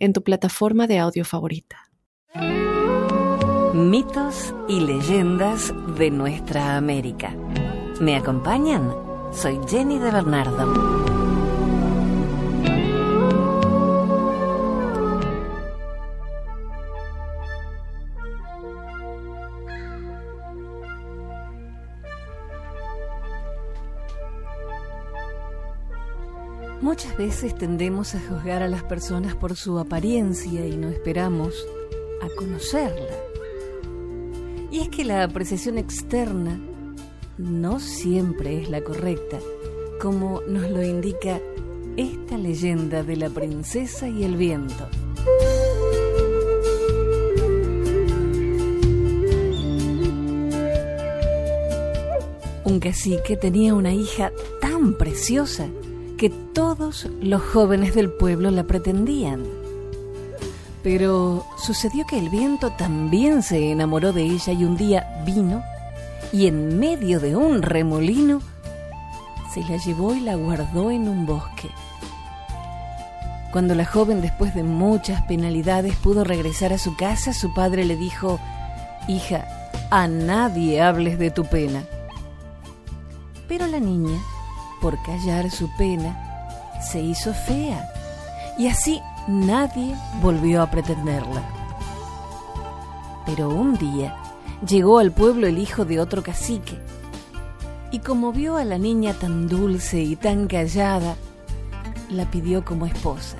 en tu plataforma de audio favorita. Mitos y leyendas de nuestra América. ¿Me acompañan? Soy Jenny de Bernardo. Muchas veces tendemos a juzgar a las personas por su apariencia y no esperamos a conocerla. Y es que la apreciación externa no siempre es la correcta, como nos lo indica esta leyenda de la princesa y el viento. Un cacique tenía una hija tan preciosa todos los jóvenes del pueblo la pretendían. Pero sucedió que el viento también se enamoró de ella y un día vino y en medio de un remolino se la llevó y la guardó en un bosque. Cuando la joven después de muchas penalidades pudo regresar a su casa, su padre le dijo, Hija, a nadie hables de tu pena. Pero la niña por callar su pena, se hizo fea y así nadie volvió a pretenderla. Pero un día llegó al pueblo el hijo de otro cacique y como vio a la niña tan dulce y tan callada, la pidió como esposa.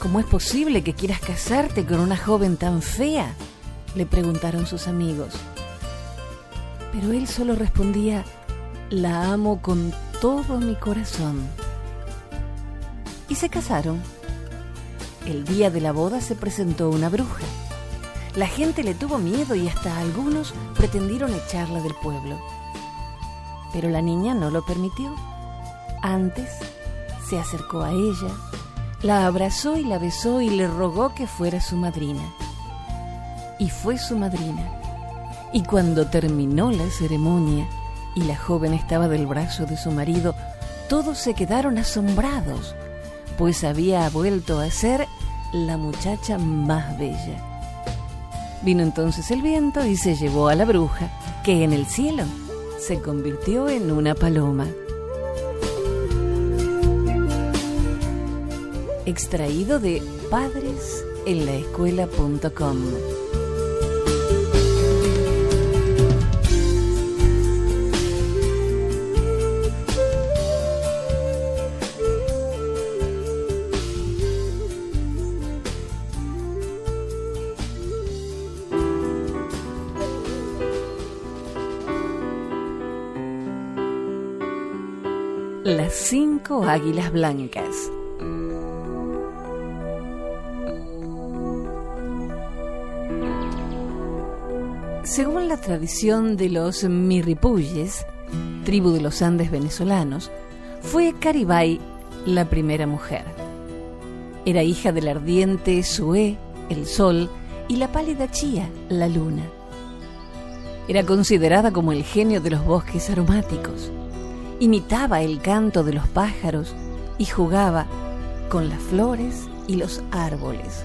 ¿Cómo es posible que quieras casarte con una joven tan fea? le preguntaron sus amigos. Pero él solo respondía, la amo con todo mi corazón. Y se casaron. El día de la boda se presentó una bruja. La gente le tuvo miedo y hasta algunos pretendieron echarla del pueblo. Pero la niña no lo permitió. Antes se acercó a ella, la abrazó y la besó y le rogó que fuera su madrina. Y fue su madrina. Y cuando terminó la ceremonia, y la joven estaba del brazo de su marido, todos se quedaron asombrados, pues había vuelto a ser la muchacha más bella. Vino entonces el viento y se llevó a la bruja, que en el cielo se convirtió en una paloma. Extraído de padresenlaescuela.com. águilas blancas. Según la tradición de los Mirripuyes, tribu de los Andes venezolanos, fue Caribay la primera mujer. Era hija del ardiente Sué, el sol, y la pálida Chía, la luna. Era considerada como el genio de los bosques aromáticos imitaba el canto de los pájaros y jugaba con las flores y los árboles.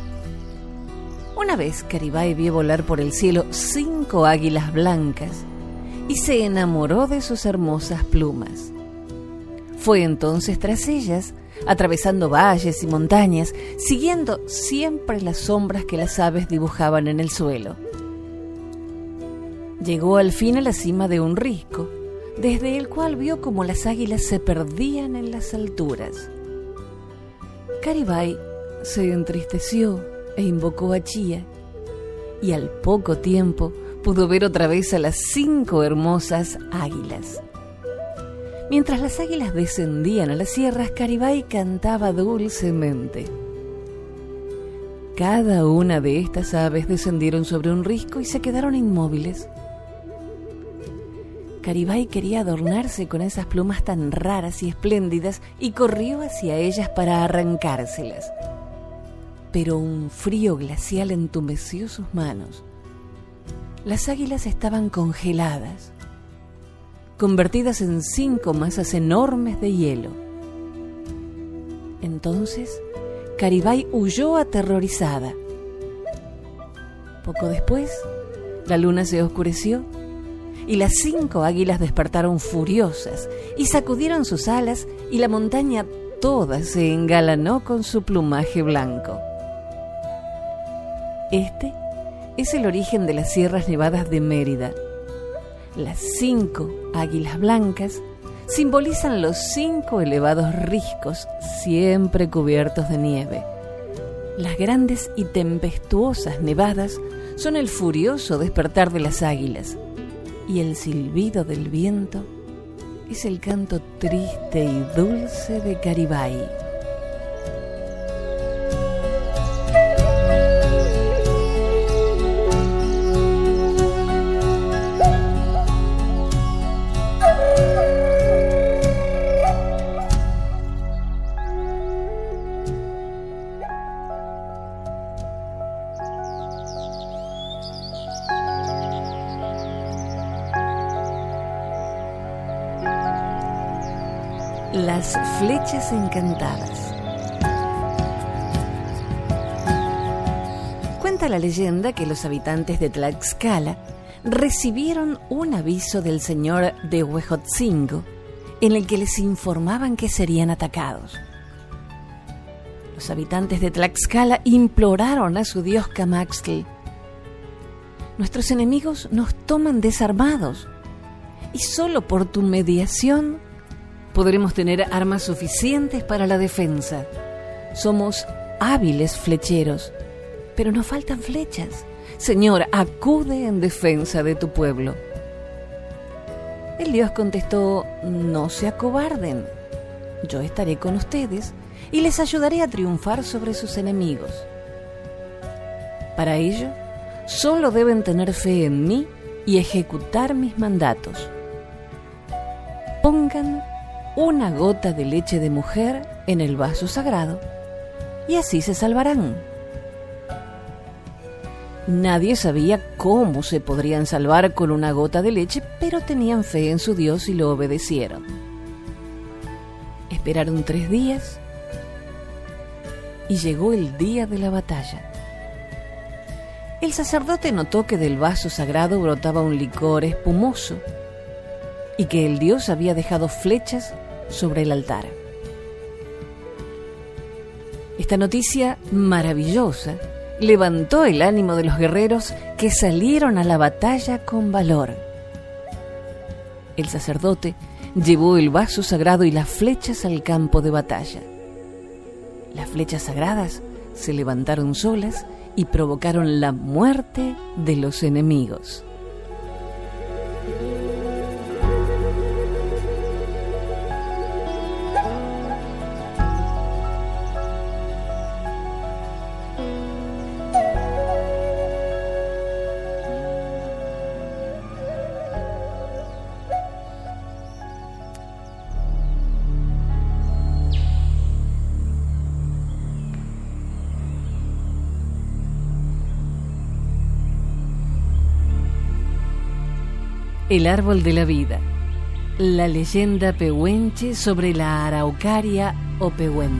Una vez Caribay vio volar por el cielo cinco águilas blancas y se enamoró de sus hermosas plumas. Fue entonces tras ellas, atravesando valles y montañas, siguiendo siempre las sombras que las aves dibujaban en el suelo. Llegó al fin a la cima de un risco desde el cual vio como las águilas se perdían en las alturas. Caribay se entristeció e invocó a Chía, y al poco tiempo pudo ver otra vez a las cinco hermosas águilas. Mientras las águilas descendían a las sierras, Caribay cantaba dulcemente. cada una de estas aves descendieron sobre un risco y se quedaron inmóviles. Caribay quería adornarse con esas plumas tan raras y espléndidas y corrió hacia ellas para arrancárselas. Pero un frío glacial entumeció sus manos. Las águilas estaban congeladas, convertidas en cinco masas enormes de hielo. Entonces, Caribay huyó aterrorizada. Poco después, la luna se oscureció y las cinco águilas despertaron furiosas y sacudieron sus alas y la montaña toda se engalanó con su plumaje blanco. Este es el origen de las Sierras Nevadas de Mérida. Las cinco águilas blancas simbolizan los cinco elevados riscos siempre cubiertos de nieve. Las grandes y tempestuosas nevadas son el furioso despertar de las águilas y el silbido del viento es el canto triste y dulce de Caribay. Las flechas encantadas. Cuenta la leyenda que los habitantes de Tlaxcala recibieron un aviso del señor de Huejotzingo en el que les informaban que serían atacados. Los habitantes de Tlaxcala imploraron a su dios Camaxtl. Nuestros enemigos nos toman desarmados y solo por tu mediación podremos tener armas suficientes para la defensa. Somos hábiles flecheros, pero nos faltan flechas. Señor, acude en defensa de tu pueblo. El dios contestó, no se acobarden, yo estaré con ustedes y les ayudaré a triunfar sobre sus enemigos. Para ello, solo deben tener fe en mí y ejecutar mis mandatos. Pongan una gota de leche de mujer en el vaso sagrado y así se salvarán. Nadie sabía cómo se podrían salvar con una gota de leche, pero tenían fe en su Dios y lo obedecieron. Esperaron tres días y llegó el día de la batalla. El sacerdote notó que del vaso sagrado brotaba un licor espumoso y que el dios había dejado flechas sobre el altar. Esta noticia maravillosa levantó el ánimo de los guerreros que salieron a la batalla con valor. El sacerdote llevó el vaso sagrado y las flechas al campo de batalla. Las flechas sagradas se levantaron solas y provocaron la muerte de los enemigos. El árbol de la vida. La leyenda pehuenche sobre la araucaria o pehuen.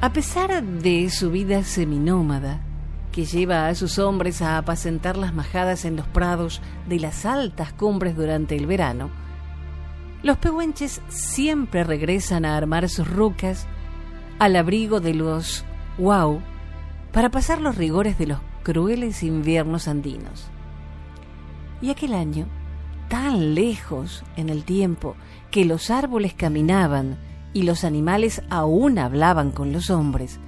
A pesar de su vida seminómada, que lleva a sus hombres a apacentar las majadas en los prados de las altas cumbres durante el verano, los pehuenches siempre regresan a armar sus rucas al abrigo de los wow para pasar los rigores de los crueles inviernos andinos. Y aquel año, tan lejos en el tiempo que los árboles caminaban y los animales aún hablaban con los hombres,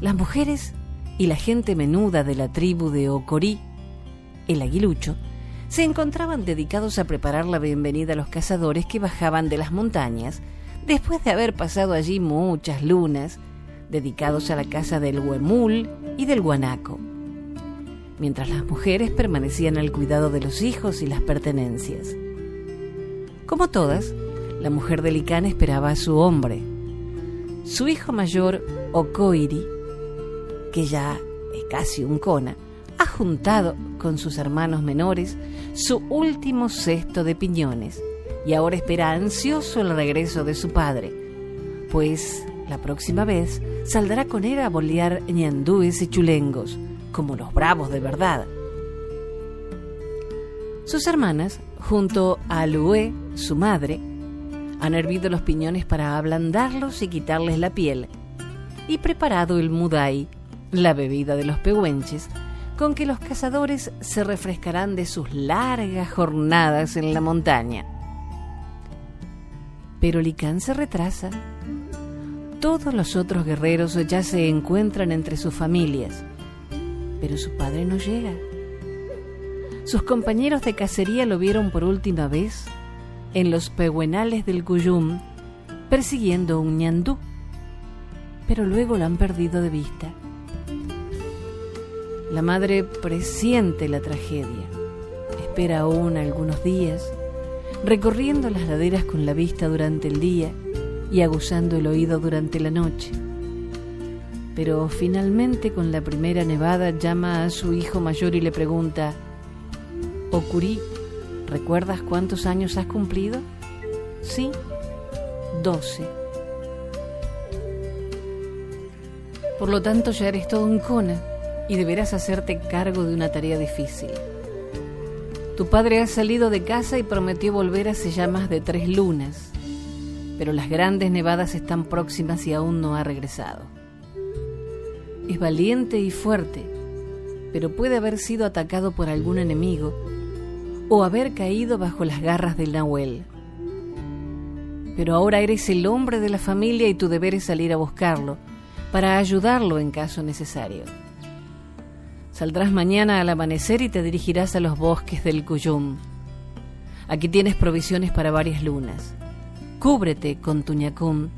las mujeres y la gente menuda de la tribu de Ocorí, el aguilucho, se encontraban dedicados a preparar la bienvenida a los cazadores que bajaban de las montañas después de haber pasado allí muchas lunas, dedicados a la caza del huemul y del guanaco, mientras las mujeres permanecían al cuidado de los hijos y las pertenencias. Como todas, la mujer de Licán esperaba a su hombre. Su hijo mayor, Okoiri, que ya es casi un cona, ha juntado con sus hermanos menores su último cesto de piñones y ahora espera ansioso el regreso de su padre, pues la próxima vez saldrá con él a bolear ñandúes y chulengos, como los bravos de verdad. Sus hermanas, junto a Lué, su madre, han hervido los piñones para ablandarlos y quitarles la piel, y preparado el mudai, la bebida de los pehuenches, con que los cazadores se refrescarán de sus largas jornadas en la montaña. Pero Licán se retrasa. Todos los otros guerreros ya se encuentran entre sus familias, pero su padre no llega. Sus compañeros de cacería lo vieron por última vez en los pehuenales del Cuyum persiguiendo un ñandú, pero luego lo han perdido de vista. La madre presiente la tragedia. Espera aún algunos días, recorriendo las laderas con la vista durante el día y aguzando el oído durante la noche. Pero finalmente con la primera nevada llama a su hijo mayor y le pregunta, Okuri, ¿recuerdas cuántos años has cumplido? Sí, doce. Por lo tanto ya eres todo un cona y deberás hacerte cargo de una tarea difícil. Tu padre ha salido de casa y prometió volver hace ya más de tres lunas, pero las grandes nevadas están próximas y aún no ha regresado. Es valiente y fuerte, pero puede haber sido atacado por algún enemigo o haber caído bajo las garras del Nahuel. Pero ahora eres el hombre de la familia y tu deber es salir a buscarlo para ayudarlo en caso necesario. Saldrás mañana al amanecer y te dirigirás a los bosques del Cuyum. Aquí tienes provisiones para varias lunas. Cúbrete con tu ñacún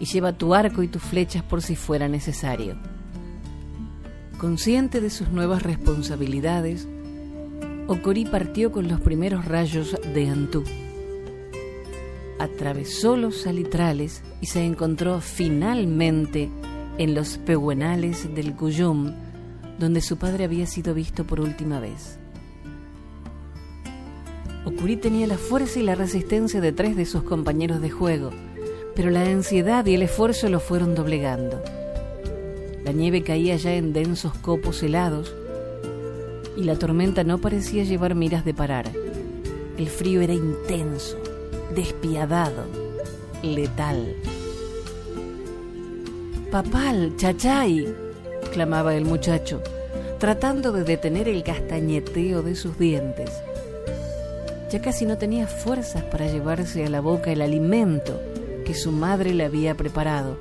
y lleva tu arco y tus flechas por si fuera necesario. Consciente de sus nuevas responsabilidades, Okori partió con los primeros rayos de Antú. Atravesó los salitrales y se encontró finalmente en los pehuenales del Cuyum, donde su padre había sido visto por última vez. Okuri tenía la fuerza y la resistencia de tres de sus compañeros de juego, pero la ansiedad y el esfuerzo lo fueron doblegando. La nieve caía ya en densos copos helados y la tormenta no parecía llevar miras de parar. El frío era intenso, despiadado, letal. Papal, chachay, clamaba el muchacho, tratando de detener el castañeteo de sus dientes. Ya casi no tenía fuerzas para llevarse a la boca el alimento que su madre le había preparado,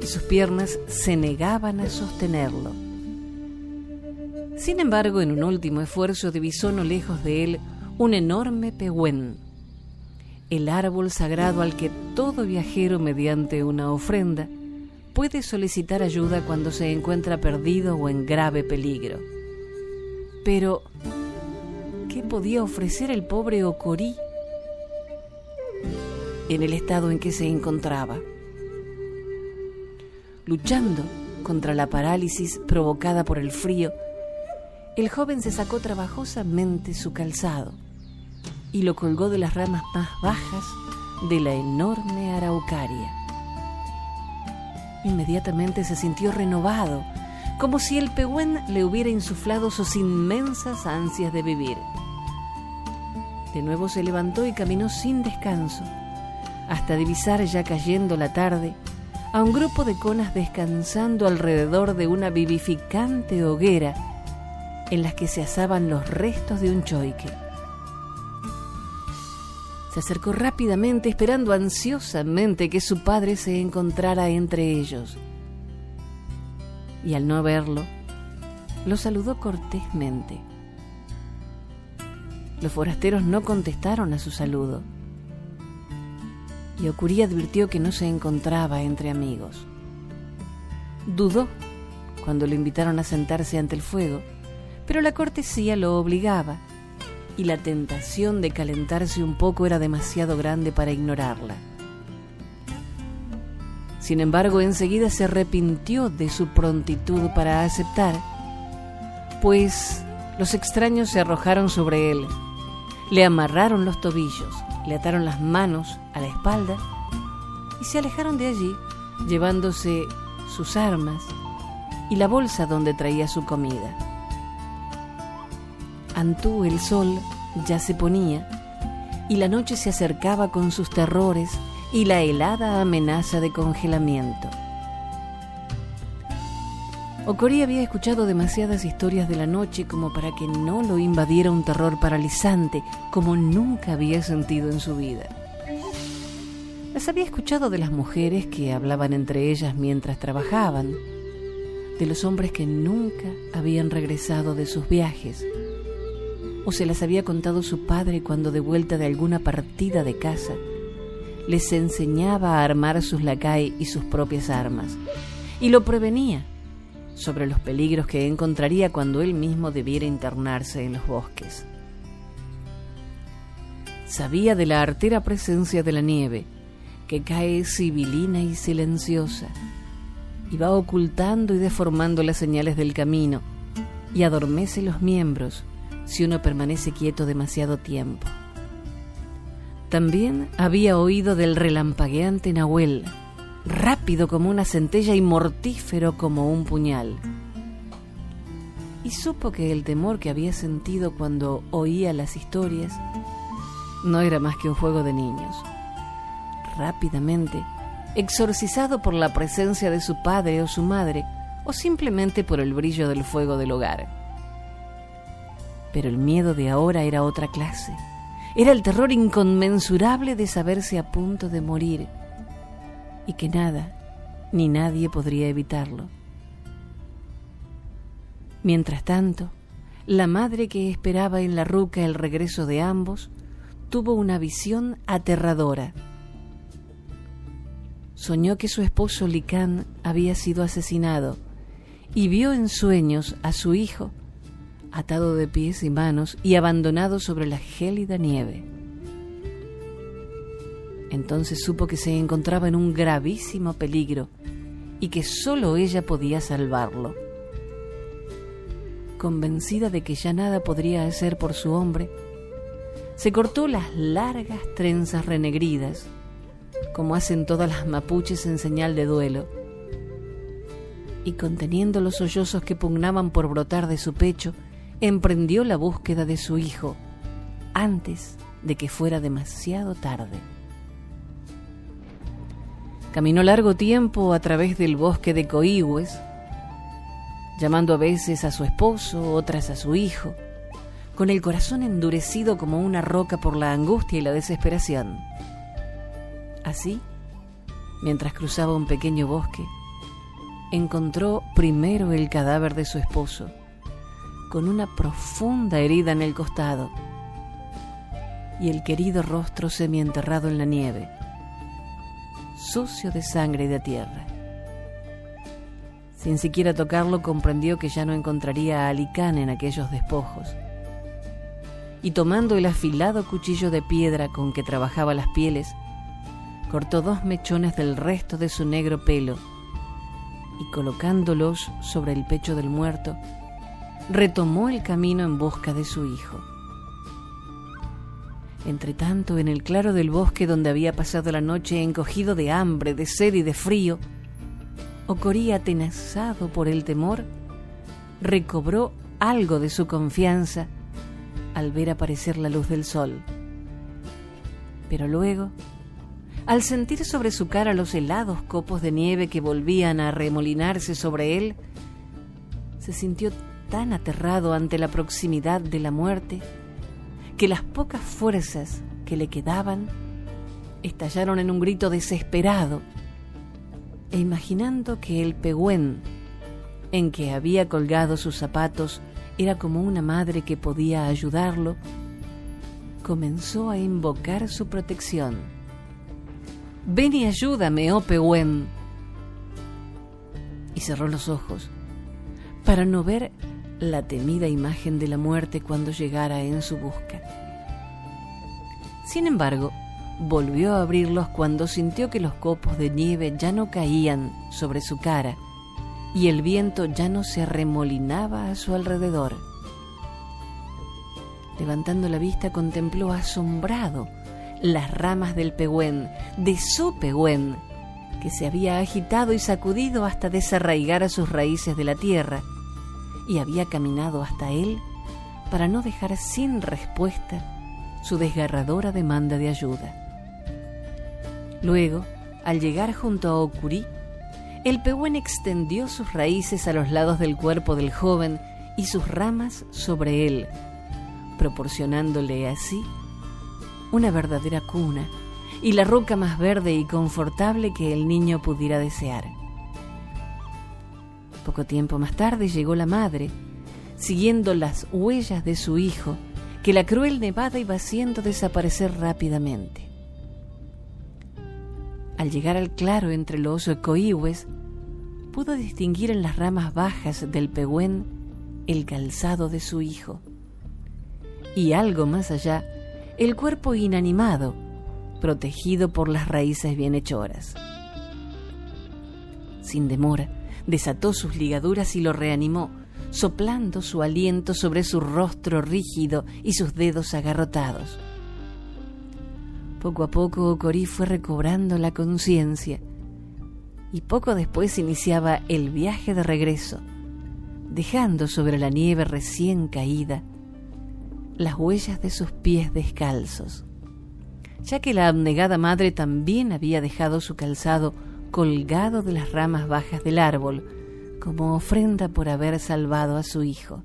y sus piernas se negaban a sostenerlo. Sin embargo, en un último esfuerzo divisó no lejos de él un enorme pehuen, el árbol sagrado al que todo viajero mediante una ofrenda puede solicitar ayuda cuando se encuentra perdido o en grave peligro. Pero, ¿qué podía ofrecer el pobre Ocorí en el estado en que se encontraba? Luchando contra la parálisis provocada por el frío, el joven se sacó trabajosamente su calzado y lo colgó de las ramas más bajas de la enorme araucaria. Inmediatamente se sintió renovado, como si el pehuen le hubiera insuflado sus inmensas ansias de vivir. De nuevo se levantó y caminó sin descanso, hasta divisar ya cayendo la tarde a un grupo de conas descansando alrededor de una vivificante hoguera en las que se asaban los restos de un choique. Se acercó rápidamente esperando ansiosamente que su padre se encontrara entre ellos. Y al no verlo, lo saludó cortésmente. Los forasteros no contestaron a su saludo. Y Okurí advirtió que no se encontraba entre amigos. Dudó cuando lo invitaron a sentarse ante el fuego, pero la cortesía lo obligaba y la tentación de calentarse un poco era demasiado grande para ignorarla. Sin embargo, enseguida se arrepintió de su prontitud para aceptar, pues los extraños se arrojaron sobre él, le amarraron los tobillos, le ataron las manos a la espalda y se alejaron de allí, llevándose sus armas y la bolsa donde traía su comida. Antú el sol ya se ponía y la noche se acercaba con sus terrores y la helada amenaza de congelamiento. Okori había escuchado demasiadas historias de la noche como para que no lo invadiera un terror paralizante como nunca había sentido en su vida. Las había escuchado de las mujeres que hablaban entre ellas mientras trabajaban, de los hombres que nunca habían regresado de sus viajes, o se las había contado su padre cuando de vuelta de alguna partida de casa les enseñaba a armar sus lacay y sus propias armas, y lo prevenía sobre los peligros que encontraría cuando él mismo debiera internarse en los bosques. Sabía de la artera presencia de la nieve, que cae sibilina y silenciosa, y va ocultando y deformando las señales del camino, y adormece los miembros si uno permanece quieto demasiado tiempo. También había oído del relampagueante Nahuel, rápido como una centella y mortífero como un puñal. Y supo que el temor que había sentido cuando oía las historias no era más que un juego de niños. Rápidamente, exorcizado por la presencia de su padre o su madre, o simplemente por el brillo del fuego del hogar. Pero el miedo de ahora era otra clase era el terror inconmensurable de saberse a punto de morir y que nada ni nadie podría evitarlo. Mientras tanto, la madre que esperaba en la ruca el regreso de ambos tuvo una visión aterradora. Soñó que su esposo Licán había sido asesinado y vio en sueños a su hijo atado de pies y manos y abandonado sobre la gélida nieve. Entonces supo que se encontraba en un gravísimo peligro y que sólo ella podía salvarlo. Convencida de que ya nada podría hacer por su hombre, se cortó las largas trenzas renegridas, como hacen todas las mapuches en señal de duelo, y conteniendo los sollozos que pugnaban por brotar de su pecho, emprendió la búsqueda de su hijo antes de que fuera demasiado tarde. Caminó largo tiempo a través del bosque de Coihues, llamando a veces a su esposo, otras a su hijo, con el corazón endurecido como una roca por la angustia y la desesperación. Así, mientras cruzaba un pequeño bosque, encontró primero el cadáver de su esposo, con una profunda herida en el costado y el querido rostro semienterrado en la nieve, sucio de sangre y de tierra. Sin siquiera tocarlo comprendió que ya no encontraría a Alicán en aquellos despojos. Y tomando el afilado cuchillo de piedra con que trabajaba las pieles, cortó dos mechones del resto de su negro pelo y colocándolos sobre el pecho del muerto, retomó el camino en busca de su hijo. Entretanto, en el claro del bosque donde había pasado la noche encogido de hambre, de sed y de frío, Ocorí, atenazado por el temor, recobró algo de su confianza al ver aparecer la luz del sol. Pero luego, al sentir sobre su cara los helados copos de nieve que volvían a remolinarse sobre él, se sintió tan aterrado ante la proximidad de la muerte que las pocas fuerzas que le quedaban estallaron en un grito desesperado e imaginando que el pegüén en que había colgado sus zapatos era como una madre que podía ayudarlo, comenzó a invocar su protección. Ven y ayúdame, oh Pehuen. Y cerró los ojos para no ver la temida imagen de la muerte cuando llegara en su busca. Sin embargo, volvió a abrirlos cuando sintió que los copos de nieve ya no caían sobre su cara y el viento ya no se arremolinaba a su alrededor. Levantando la vista contempló asombrado las ramas del pehuen, de su pehuen, que se había agitado y sacudido hasta desarraigar a sus raíces de la tierra, y había caminado hasta él para no dejar sin respuesta su desgarradora demanda de ayuda. Luego, al llegar junto a Okurí, el pehuen extendió sus raíces a los lados del cuerpo del joven y sus ramas sobre él, proporcionándole así una verdadera cuna y la roca más verde y confortable que el niño pudiera desear. Poco tiempo más tarde llegó la madre, siguiendo las huellas de su hijo, que la cruel nevada iba haciendo desaparecer rápidamente. Al llegar al claro entre los ecoíhues, pudo distinguir en las ramas bajas del pehuen el calzado de su hijo. Y algo más allá, el cuerpo inanimado, protegido por las raíces bienhechoras. Sin demora, desató sus ligaduras y lo reanimó, soplando su aliento sobre su rostro rígido y sus dedos agarrotados. Poco a poco Corí fue recobrando la conciencia y poco después iniciaba el viaje de regreso, dejando sobre la nieve recién caída las huellas de sus pies descalzos, ya que la abnegada madre también había dejado su calzado colgado de las ramas bajas del árbol, como ofrenda por haber salvado a su hijo.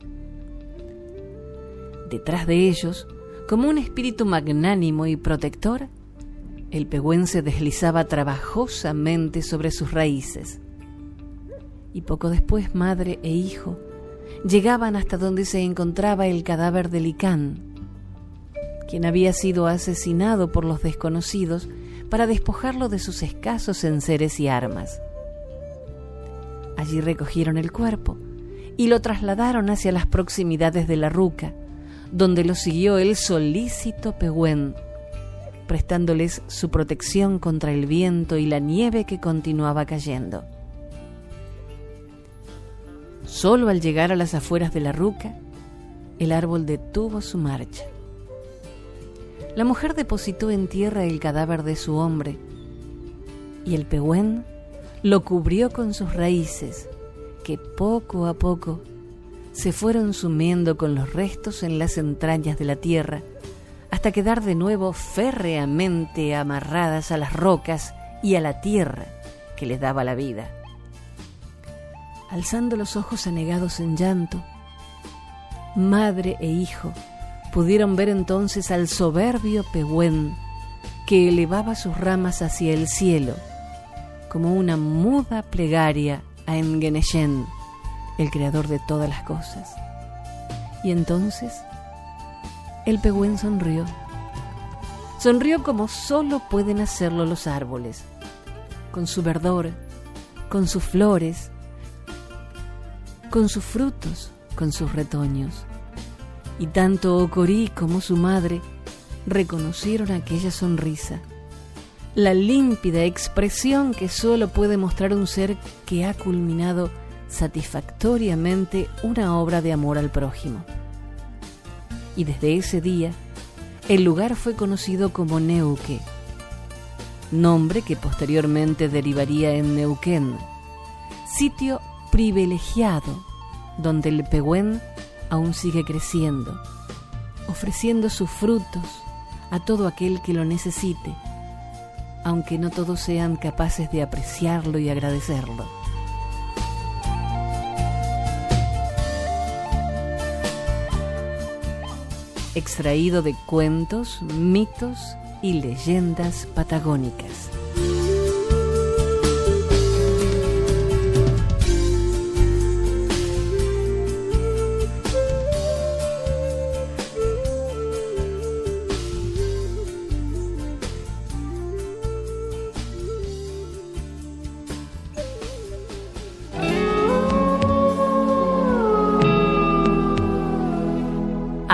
Detrás de ellos, como un espíritu magnánimo y protector, el pehuen se deslizaba trabajosamente sobre sus raíces. Y poco después madre e hijo llegaban hasta donde se encontraba el cadáver de Licán, quien había sido asesinado por los desconocidos para despojarlo de sus escasos enseres y armas. Allí recogieron el cuerpo y lo trasladaron hacia las proximidades de la ruca, donde lo siguió el solícito Pehuen, prestándoles su protección contra el viento y la nieve que continuaba cayendo. Solo al llegar a las afueras de la ruca, el árbol detuvo su marcha. La mujer depositó en tierra el cadáver de su hombre y el pehuen lo cubrió con sus raíces, que poco a poco se fueron sumiendo con los restos en las entrañas de la tierra hasta quedar de nuevo férreamente amarradas a las rocas y a la tierra que les daba la vida. Alzando los ojos anegados en llanto, madre e hijo pudieron ver entonces al soberbio Pehuen que elevaba sus ramas hacia el cielo como una muda plegaria a Engeneshen, el creador de todas las cosas. Y entonces el pehuen sonrió. Sonrió como solo pueden hacerlo los árboles, con su verdor, con sus flores, con sus frutos, con sus retoños. Y tanto Ocorí como su madre reconocieron aquella sonrisa, la límpida expresión que solo puede mostrar un ser que ha culminado satisfactoriamente una obra de amor al prójimo. Y desde ese día el lugar fue conocido como Neuque, nombre que posteriormente derivaría en Neuquén, sitio privilegiado donde el pehuen aún sigue creciendo, ofreciendo sus frutos a todo aquel que lo necesite, aunque no todos sean capaces de apreciarlo y agradecerlo. extraído de cuentos, mitos y leyendas patagónicas.